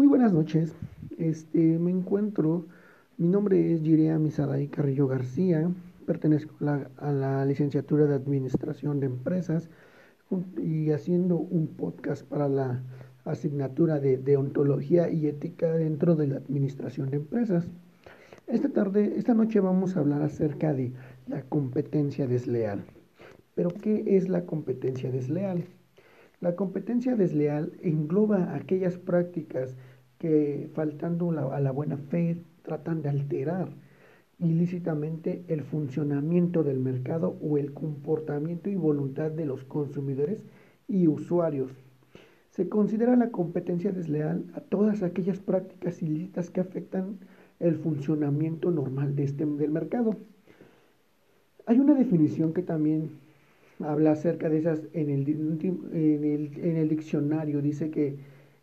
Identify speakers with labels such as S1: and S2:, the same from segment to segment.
S1: Muy buenas noches. Este, me encuentro, mi nombre es Girea Misaday Carrillo García, pertenezco a la, licenciatura de Administración de Empresas y haciendo un podcast para la asignatura de Deontología y Ética dentro de la Administración de Empresas. Esta tarde, esta noche vamos a hablar acerca de la competencia desleal. Pero, ¿qué es la competencia desleal? La competencia desleal engloba aquellas prácticas que, faltando a la buena fe, tratan de alterar ilícitamente el funcionamiento del mercado o el comportamiento y voluntad de los consumidores y usuarios. Se considera la competencia desleal a todas aquellas prácticas ilícitas que afectan el funcionamiento normal de este, del mercado. Hay una definición que también habla acerca de esas en el, en el, diccionario, dice que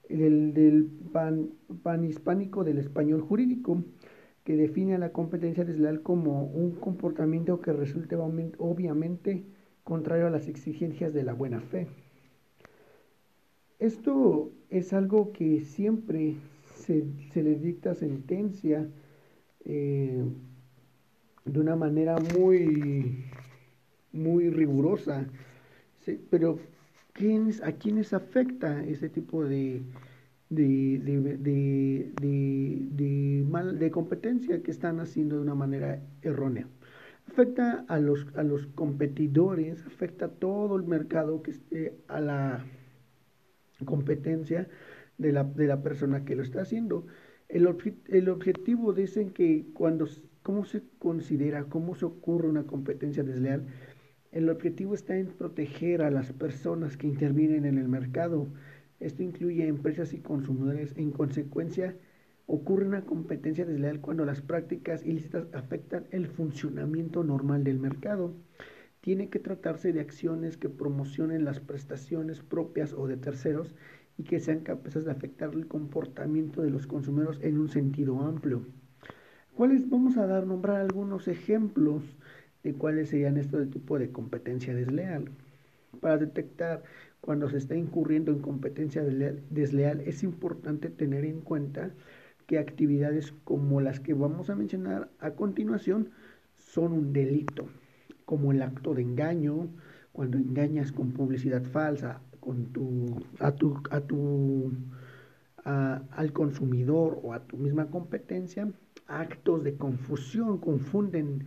S1: del, del pan, panhispánico del español jurídico, que define a la competencia desleal como un comportamiento que resulte obviamente contrario a las exigencias de la buena fe. Esto es algo que siempre se, le dicta sentencia eh, de una manera muy muy rigurosa. pero ¿quiénes, ¿a quiénes afecta este tipo de, de, de, de, mal, de competencia que están haciendo de una manera errónea? Afecta a los, a los competidores, afecta a todo el mercado que esté a la competencia de la, de la persona que lo está haciendo. El, el objetivo dicen que cuando, ¿cómo se considera, cómo se ocurre una competencia desleal? El objetivo está en proteger a las personas que intervienen en el mercado. Esto incluye empresas y consumidores. En consecuencia, ocurre una competencia desleal cuando las prácticas ilícitas afectan el funcionamiento normal del mercado. Tiene que tratarse de acciones que promocionen las prestaciones propias o de terceros y que sean capaces de afectar el comportamiento de los consumidores en un sentido amplio. ¿Cuáles vamos a dar nombrar algunos ejemplos cuáles serían estos tipo de competencia desleal. Para detectar cuando se está incurriendo en competencia desleal, es importante tener en cuenta que actividades como las que vamos a mencionar a continuación son un delito, como el acto de engaño, cuando engañas con publicidad falsa con tu, a tu, a tu, al consumidor o a tu misma competencia, actos de confusión, confunden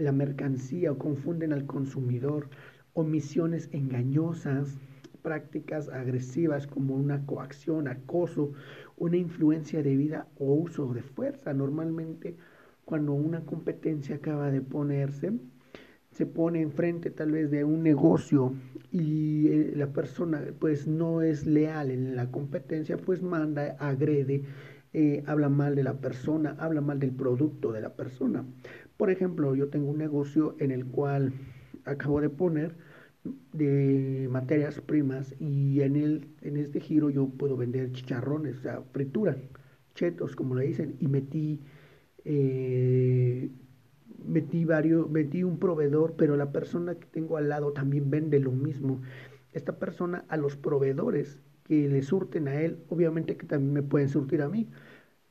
S1: la mercancía o confunden al consumidor, omisiones engañosas, prácticas agresivas como una coacción, acoso, una influencia de vida o uso de fuerza. Normalmente cuando una competencia acaba de ponerse, se pone enfrente tal vez de un negocio y eh, la persona pues no es leal en la competencia, pues manda, agrede, eh, habla mal de la persona, habla mal del producto de la persona. Por ejemplo, yo tengo un negocio en el cual acabo de poner de materias primas y en, el, en este giro yo puedo vender chicharrones, o sea, fritura, chetos, como le dicen, y metí, eh, metí, varios, metí un proveedor, pero la persona que tengo al lado también vende lo mismo. Esta persona a los proveedores que le surten a él, obviamente que también me pueden surtir a mí.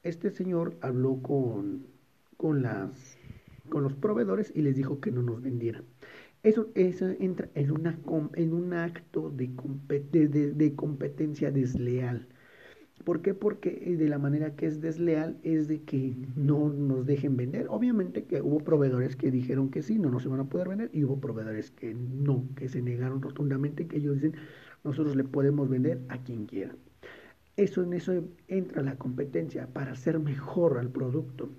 S1: Este señor habló con, con las con los proveedores y les dijo que no nos vendieran. Eso, eso entra en, una, en un acto de, de, competencia desleal. ¿Por qué? Porque eh, de la manera que es desleal es de que no nos dejen vender. Obviamente que hubo proveedores que dijeron que sí, no nos iban a poder vender, y hubo proveedores que no, que se negaron rotundamente, que ellos dicen, nosotros le podemos vender a quien quiera. Eso en eso entra la competencia para hacer mejor al producto.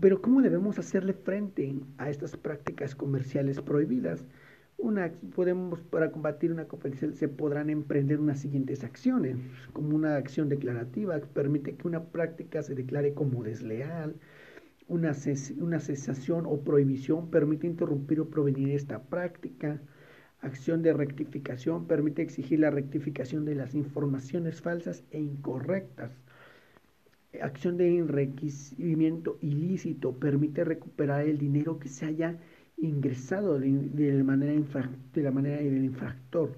S1: Pero ¿cómo debemos hacerle frente a estas prácticas comerciales prohibidas? Una, podemos, para combatir una competencia se podrán emprender unas siguientes acciones, como una acción declarativa que permite que una práctica se declare como desleal, una, una cesación o prohibición permite interrumpir o provenir esta práctica, acción de rectificación permite exigir la rectificación de las informaciones falsas e incorrectas, acción de enriquecimiento ilícito permite recuperar el dinero que se haya ingresado de, la manera de la manera del infractor.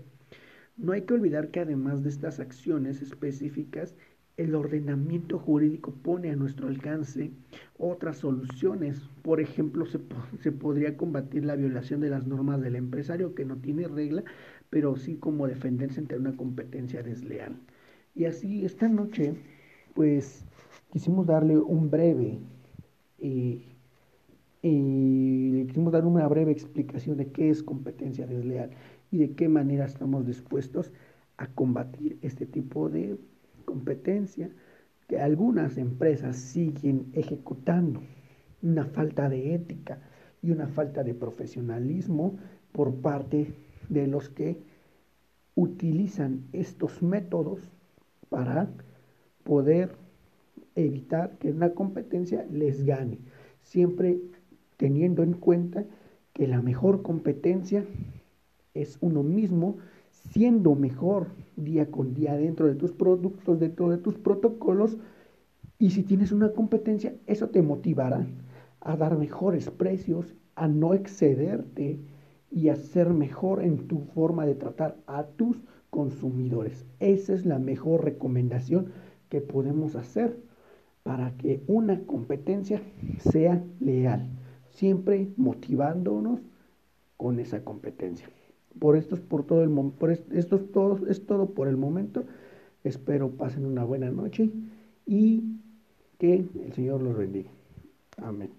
S1: No hay que olvidar que además de estas acciones específicas el ordenamiento jurídico pone a nuestro alcance otras soluciones. Por ejemplo, se, se, podría combatir la violación de las normas del empresario que no tiene regla, pero sí como defenderse ante una competencia desleal. Y así esta noche, pues quisimos darle un breve y, y quisimos dar una breve explicación de qué es competencia desleal y de qué manera estamos dispuestos a combatir este tipo de competencia que algunas empresas siguen ejecutando. Una falta de ética y una falta de profesionalismo por parte de los que utilizan estos métodos para poder evitar que una competencia les gane, siempre teniendo en cuenta que la mejor competencia es uno mismo siendo mejor día con día dentro de tus productos, dentro de tus protocolos. Y si tienes una competencia, eso te motivará a dar mejores precios, a no excederte y a ser mejor en tu forma de tratar a tus consumidores. Esa es la mejor recomendación que podemos hacer para que una competencia sea leal, siempre motivándonos con esa competencia. Por esto es por todo el por esto es todo, es todo por el momento. Espero pasen una buena noche y que el Señor los bendiga. Amén.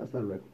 S1: Hasta luego.